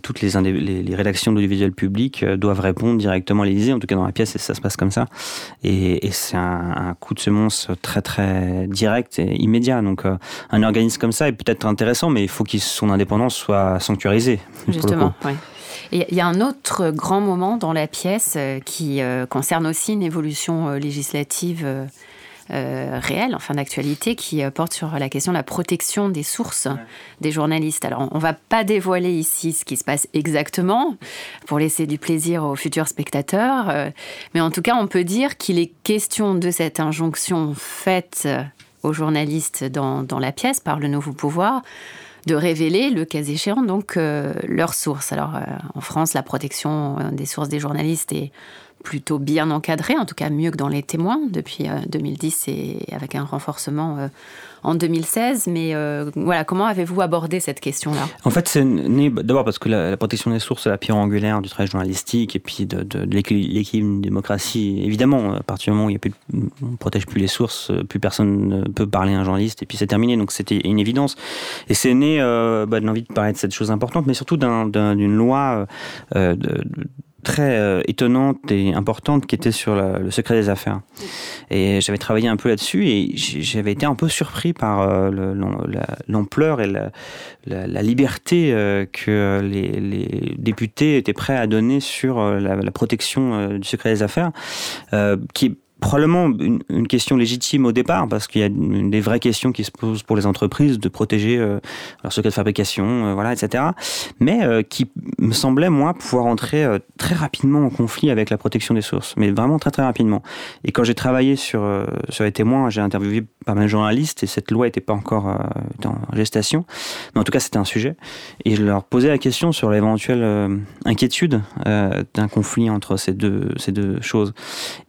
toutes les, rédactions d'audiovisuel public euh, doivent répondre directement à l'Élysée. En tout cas, dans la pièce, ça se passe comme ça. Et, et c'est un, un, coup de semonce très, très direct et immédiat. Donc, euh, un organisme comme ça est peut-être intéressant, mais il faut que son indépendance soit sanctuarisée. Justement, oui. Il y a un autre grand moment dans la pièce euh, qui euh, concerne aussi une évolution euh, législative euh, réelle, enfin d'actualité, qui euh, porte sur la question de la protection des sources ouais. des journalistes. Alors, on ne va pas dévoiler ici ce qui se passe exactement pour laisser du plaisir aux futurs spectateurs, euh, mais en tout cas, on peut dire qu'il est question de cette injonction faite aux journalistes dans, dans la pièce par le nouveau pouvoir de révéler, le cas échéant, donc euh, leurs sources. Alors, euh, en France, la protection euh, des sources des journalistes est plutôt bien encadrée, en tout cas mieux que dans les témoins depuis euh, 2010 et avec un renforcement euh, en 2016. Mais euh, voilà, comment avez-vous abordé cette question-là? En fait, c'est né d'abord parce que la, protection des sources est la pierre angulaire du travail journalistique et puis de, de, de l'équilibre démocratie. Évidemment, à partir du moment où on ne protège plus les sources, plus personne ne peut parler à un journaliste et puis c'est terminé. Donc c'était une évidence. Et c'est né euh, bah, de l'envie de parler de cette chose importante, mais surtout d'une un, loi euh, de très euh, étonnante et importante qui était sur le secret des affaires. Et j'avais travaillé un peu là-dessus et j'avais été un peu surpris par euh, l'ampleur et la, liberté euh, que les, les, députés étaient prêts à donner sur la, protection du secret des affaires, qui est probablement une, question légitime au départ, parce qu'il y a des vraies questions qui se posent pour les entreprises de protéger euh, leur secret de fabrication, euh, voilà, etc. Mais euh, qui me semblait, moi, pouvoir entrer très rapidement en conflit avec la protection des sources, mais vraiment très très rapidement. Et quand j'ai travaillé sur, sur les témoins, j'ai interviewé pas mal de journalistes, et cette loi n'était pas encore en gestation, mais en tout cas c'était un sujet. Et je leur posais la question sur l'éventuelle inquiétude d'un conflit entre ces deux, ces deux choses.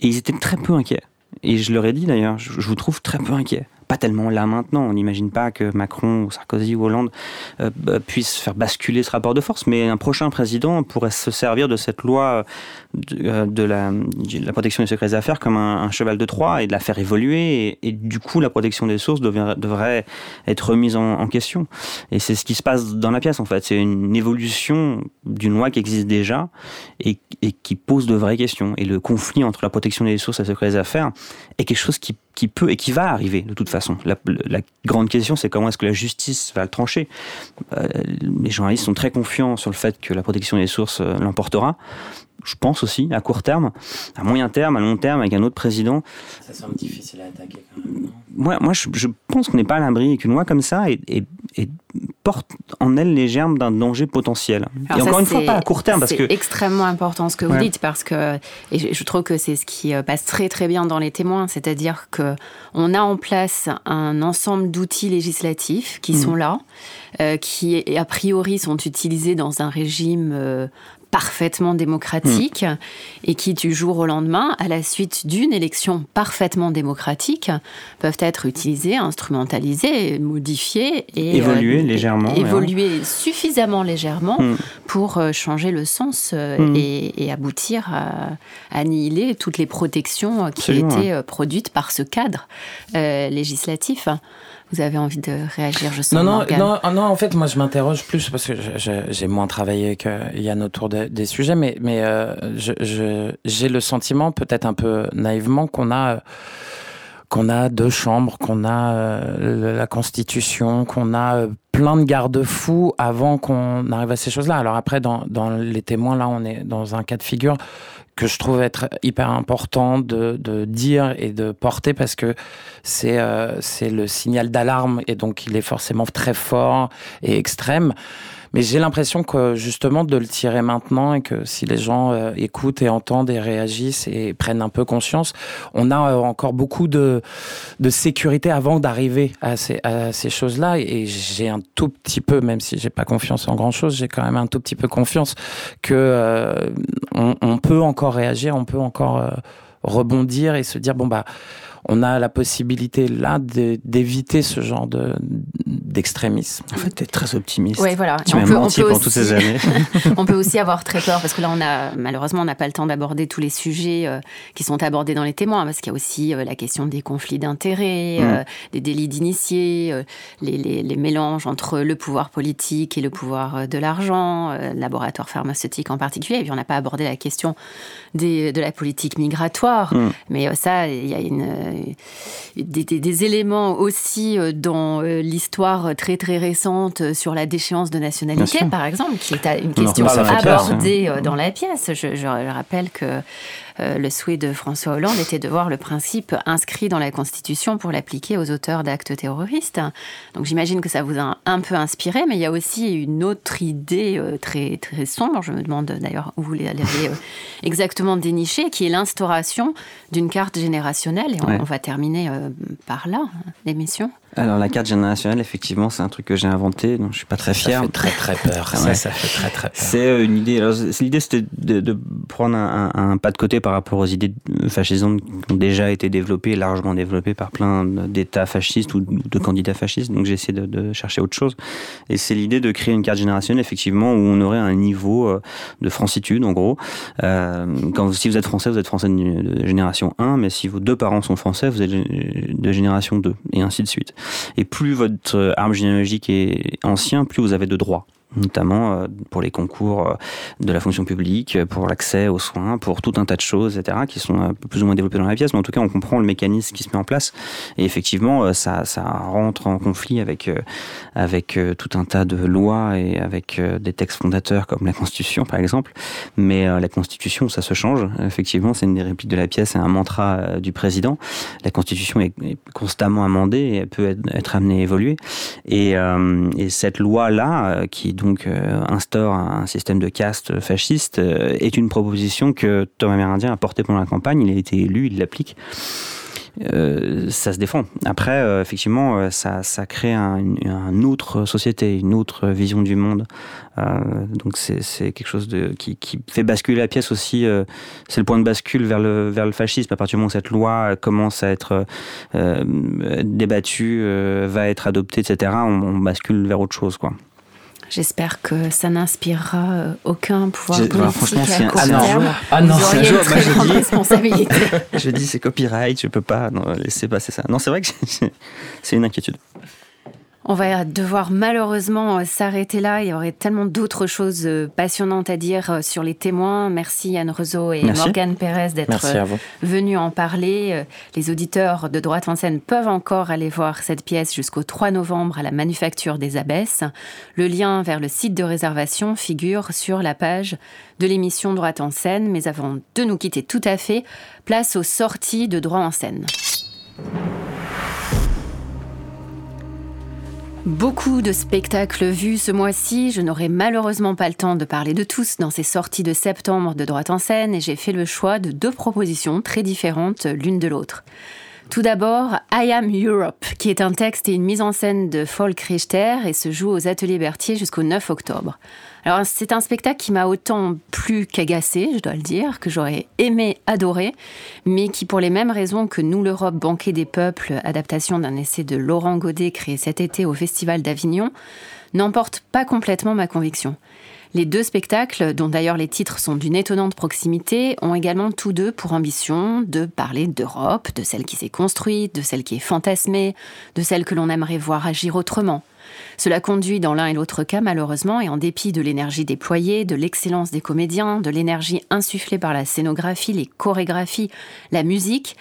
Et ils étaient très peu inquiets. Et je leur ai dit d'ailleurs, je vous trouve très peu inquiet pas tellement là maintenant. On n'imagine pas que Macron ou Sarkozy ou Hollande euh, bah, puissent faire basculer ce rapport de force, mais un prochain président pourrait se servir de cette loi de, euh, la, la, protection des secrets affaires comme un, cheval de Troie et de la faire évoluer. Et, du coup, la protection des sources devrait, être remise en, question. Et c'est ce qui se passe dans la pièce en fait. C'est une évolution d'une loi qui existe déjà et, et, qui pose de vraies questions. Et le conflit entre la protection des sources et les secrets affaires est quelque chose qui qui peut et qui va arriver de toute façon. La, grande question, c'est comment est-ce que la justice va le trancher. Euh, les journalistes sont très confiants sur le fait que la protection des sources euh, l'emportera. Je pense aussi, à court terme, à moyen terme, à long terme, avec un autre président. Ça semble difficile à attaquer quand même. Moi, moi je, pense qu'on n'est pas à l'abri et qu'une loi comme ça est, porte en elle les germes d'un danger potentiel. et encore une fois, pas à court terme. parce C'est extrêmement important ce que vous dites, parce que et je, trouve que c'est ce qui euh, passe très très bien dans les témoins, c'est-à-dire que on a en place un ensemble d'outils législatifs qui mmh. sont là, euh, qui a priori sont utilisés dans un régime euh, parfaitement démocratique hmm. et qui, du jour au lendemain, à la suite d'une élection parfaitement démocratique, peuvent être utilisés, instrumentalisés, modifiés et évoluer euh, légèrement, évoluer suffisamment légèrement hmm. pour euh, changer le sens euh, hmm. et, aboutir à, annihiler toutes les protections qui été produites par ce cadre législatif vous avez envie de réagir, je sens. Non, non, non, non, en fait, moi, je m'interroge plus parce que j'ai moins travaillé que Yann autour des sujets, mais, mais euh, j'ai le sentiment, peut-être un peu naïvement, qu'on a qu'on a deux chambres, qu'on a euh, la Constitution, qu'on a euh, plein de garde-fous avant qu'on arrive à ces choses-là. Alors après, dans, les témoins, là, on est dans un cas de figure que je trouve être hyper important de, dire et de porter parce que euh, c'est le signal d'alarme et donc il est forcément très fort et extrême. Mais j'ai l'impression que justement de le tirer maintenant et que si les gens euh, écoutent et entendent et réagissent et prennent un peu conscience, on a euh, encore beaucoup de, de sécurité avant d'arriver à ces, choses-là. Et j'ai un tout petit peu, même si j'ai pas confiance en grand-chose, j'ai quand même un tout petit peu confiance que euh, on, peut encore réagir, on peut encore rebondir et se dire bon bah on a la possibilité là d'éviter ce genre de d'extrémisme. En fait, tu es très optimiste. Oui, voilà. Tu m'as menti pendant toutes ces années. on peut aussi avoir très peur parce que là, on a malheureusement, on n'a pas le temps d'aborder tous les sujets euh, qui sont abordés dans les témoins parce qu'il y a aussi euh, la question des conflits d'intérêts, euh, mm. des délits d'initiés, les, les, mélanges entre le pouvoir politique et le pouvoir de l'argent, laboratoire pharmaceutique en particulier. Et puis, on n'a pas abordé la question des, de la politique migratoire. Mm. Mais ça, il y a une des, éléments aussi euh, dans euh, l'histoire très très récente euh, sur la déchéance de nationalité, par exemple, qui est une question abordée dans la pièce. je rappelle que le souhait de François Hollande était de voir le principe inscrit dans la Constitution pour l'appliquer aux auteurs d'actes terroristes. Donc j'imagine que ça vous a un peu inspiré, mais il y a aussi une autre idée euh, très, très sombre, je me demande d'ailleurs où vous l'avez euh, exactement dénichée, qui est l'instauration d'une carte générationnelle. Et on, va terminer par là, l'émission. Alors la carte générationnelle, effectivement, c'est un truc que j'ai inventé, donc je suis pas très fier. Ça fait très très peur. ça, ça fait très très peur. C'est une idée. l'idée, c'était de, prendre un, pas de côté par rapport aux idées fascisantes qui ont déjà été développées, largement développées par plein d'États fascistes ou de candidats fascistes. Donc j'ai essayé de, chercher autre chose. Et c'est l'idée de créer une carte générationnelle, effectivement, où on aurait un niveau euh, de francitude, en gros. Euh, quand, si vous êtes français, vous êtes français de, génération 1, mais si vos deux parents sont français, vous êtes de génération 2, et ainsi de suite. Et plus votre arbre généalogique est ancien, plus vous avez de droits. Notamment euh, pour les concours euh, de la fonction publique, pour l'accès aux soins, pour tout un tas de choses, etc., qui sont plus ou moins développées dans la pièce. Mais en tout cas, on comprend le mécanisme qui se met en place. Et effectivement, ça, rentre en conflit avec, tout un tas de lois et avec des textes fondateurs comme la Constitution, par exemple. Mais la Constitution, ça se change. Effectivement, c'est une des répliques de la pièce, c'est un mantra du président. La Constitution est, constamment amendée et elle peut être, amenée à évoluer. Et, et cette loi-là, qui donc euh, instaure un système de caste fasciste euh, est une proposition que Thomas Mérindien a portée pendant la campagne. Il a été élu, il l'applique. Euh, ça se défend. Après, effectivement, ça, ça crée un, une autre société, une autre vision du monde. donc c'est quelque chose qui, fait basculer la pièce aussi. c'est le point de bascule vers le, fascisme. À partir du moment où cette loi commence à être débattue, va être adoptée, etc., on, on bascule vers autre chose. quoi. J'espère que ça n'inspirera euh, aucun pouvoir politique franchement, à un... court ah non, terme. Ah non, c'est un jour, moi je dis, responsabilité. je dis c'est copyright, je peux pas non, laisser passer ça. Non, c'est vrai que c'est une inquiétude. On va devoir malheureusement euh, s'arrêter là. Il y aurait tellement d'autres choses euh, passionnantes à dire euh, sur les témoins. Merci Yann Rezo et Morgane Pérez d'être venus en parler. Les auditeurs de Droite en scène peuvent encore aller voir cette pièce jusqu'au 3 novembre à la Manufacture des Abbesses. Le lien vers le site de réservation figure sur la page de l'émission Droite en scène. Mais avant de nous quitter tout à fait, place aux sorties de Droit en scène. Beaucoup de spectacles vus ce mois-ci. Je n'aurai malheureusement pas le temps de parler de tous dans ces sorties de septembre de droite en scène et j'ai fait le choix de deux propositions très différentes l'une de l'autre. Tout d'abord, I Am Europe, qui est un texte et une mise en scène de Folk Richter et se joue aux Ateliers Berthier jusqu'au 9 octobre. Alors, c'est un spectacle qui m'a autant plu qu'agacé, je dois le dire, que j'aurais aimé adorer, mais qui, pour les mêmes raisons que Nous l'Europe, banquet des peuples, adaptation d'un essai de Laurent Godet créé cet été au Festival d'Avignon, n'emporte pas complètement ma conviction. Les deux spectacles, dont d'ailleurs les titres sont d'une étonnante proximité, ont également tous deux pour ambition de parler d'Europe, de celle qui s'est construite, de celle qui est fantasmée, de celle que l'on aimerait voir agir autrement. Cela conduit dans l'un et l'autre cas, malheureusement, et en dépit de l'énergie déployée, de l'excellence des comédiens, de l'énergie insufflée par la scénographie, les chorégraphies, la musique,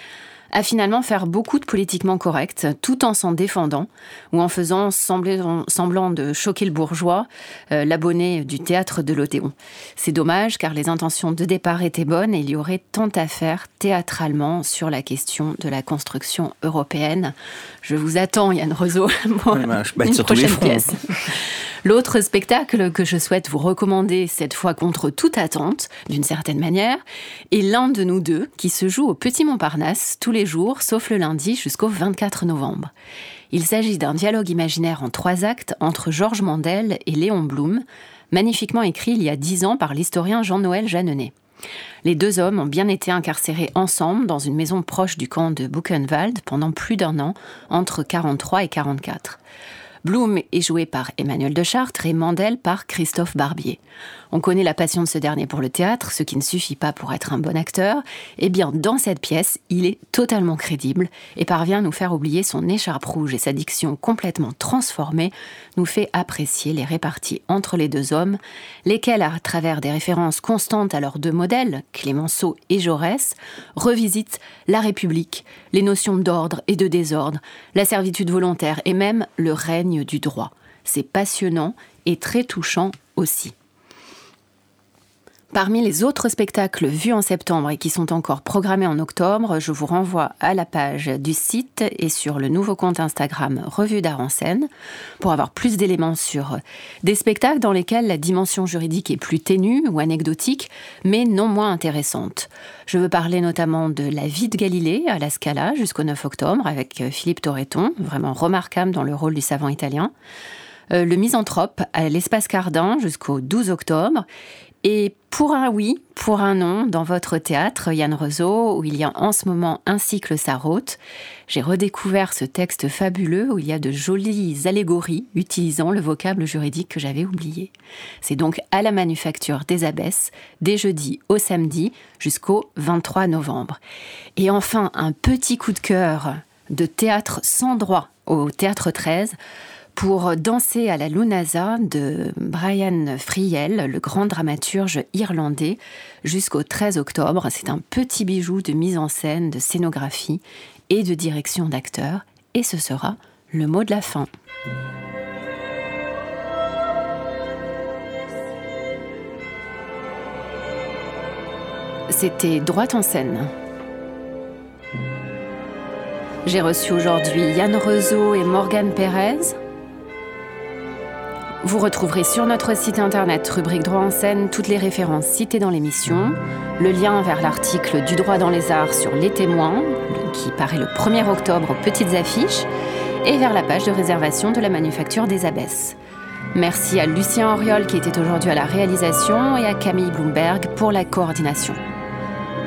à finalement faire beaucoup de politiquement correct, tout en s'en défendant, ou en faisant semblant de choquer le bourgeois, euh, l'abonné du théâtre de l'Odéon. C'est dommage car les intentions de départ étaient bonnes et il y aurait tant à faire théâtralement sur la question de la construction européenne. Je vous attends, Yann Rezo, pour bah, une prochaine pièce. L'autre spectacle que je souhaite vous recommander, cette fois contre toute attente, d'une certaine manière, est l'un de nous deux qui se joue au Petit Montparnasse tous les jours, sauf le lundi jusqu'au 24 novembre. Il s'agit d'un dialogue imaginaire en trois actes entre Georges Mandel et Léon Blum, magnifiquement écrit il y a dix ans par l'historien Jean-Noël Jeannenet. Les deux hommes ont bien été incarcérés ensemble dans une maison proche du camp de Buchenwald pendant plus d'un an, entre 43 et 44. Bloom est joué par Emmanuel de Chartres et Mandel par Christophe Barbier. On connaît la passion de ce dernier pour le théâtre, ce qui ne suffit pas pour être un bon acteur. Eh bien, dans cette pièce, il est totalement crédible et parvient à nous faire oublier son écharpe rouge et sa diction complètement transformée nous fait apprécier les réparties entre les deux hommes, lesquels, à travers des références constantes à leurs deux modèles, Clémenceau et Jaurès, revisitent la République, les notions d'ordre et de désordre, la servitude volontaire et même le règne du droit. C'est passionnant et très touchant aussi. Parmi les autres spectacles vus en septembre et qui sont encore programmés en octobre, je vous renvoie à la page du site et sur le nouveau compte Instagram Revue d'Art en scène pour avoir plus d'éléments sur des spectacles dans lesquels la dimension juridique est plus ténue ou anecdotique, mais non moins intéressante. Je veux parler notamment de La vie de Galilée à la Scala jusqu'au 9 octobre avec Philippe Torreton, vraiment remarquable dans le rôle du savant italien. Euh, le Misanthrope à l'Espace Cardin jusqu'au 12 octobre et pour un oui, pour un non, dans votre théâtre, Yann Rezo, où il y a en ce moment un cycle Sarraute, j'ai redécouvert ce texte fabuleux où il y a de jolies allégories utilisant le vocable juridique que j'avais oublié. C'est donc à la Manufacture des Abbesses, dès jeudi au samedi jusqu'au 23 novembre. Et enfin, un petit coup de cœur de théâtre sans droit au Théâtre 13 pour Danser à la Lunasa de Brian Friel, le grand dramaturge irlandais, jusqu'au 13 octobre. C'est un petit bijou de mise en scène, de scénographie et de direction d'acteurs. Et ce sera le mot de la fin. C'était Droite en scène. J'ai reçu aujourd'hui Yann Rezeau et Morgane Pérez. Vous retrouverez sur notre site internet rubrique droit en scène toutes les références citées dans l'émission, le lien vers l'article du droit dans les arts sur Les témoins, qui paraît le 1er octobre aux petites affiches, et vers la page de réservation de la Manufacture des Abbesses. Merci à Lucien Auriol qui était aujourd'hui à la réalisation et à Camille Bloomberg pour la coordination.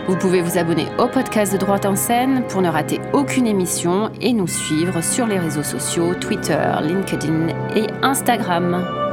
Vous pouvez vous abonner au podcast de Droite en scène pour ne rater aucune émission et nous suivre sur les réseaux sociaux Twitter, LinkedIn et Instagram.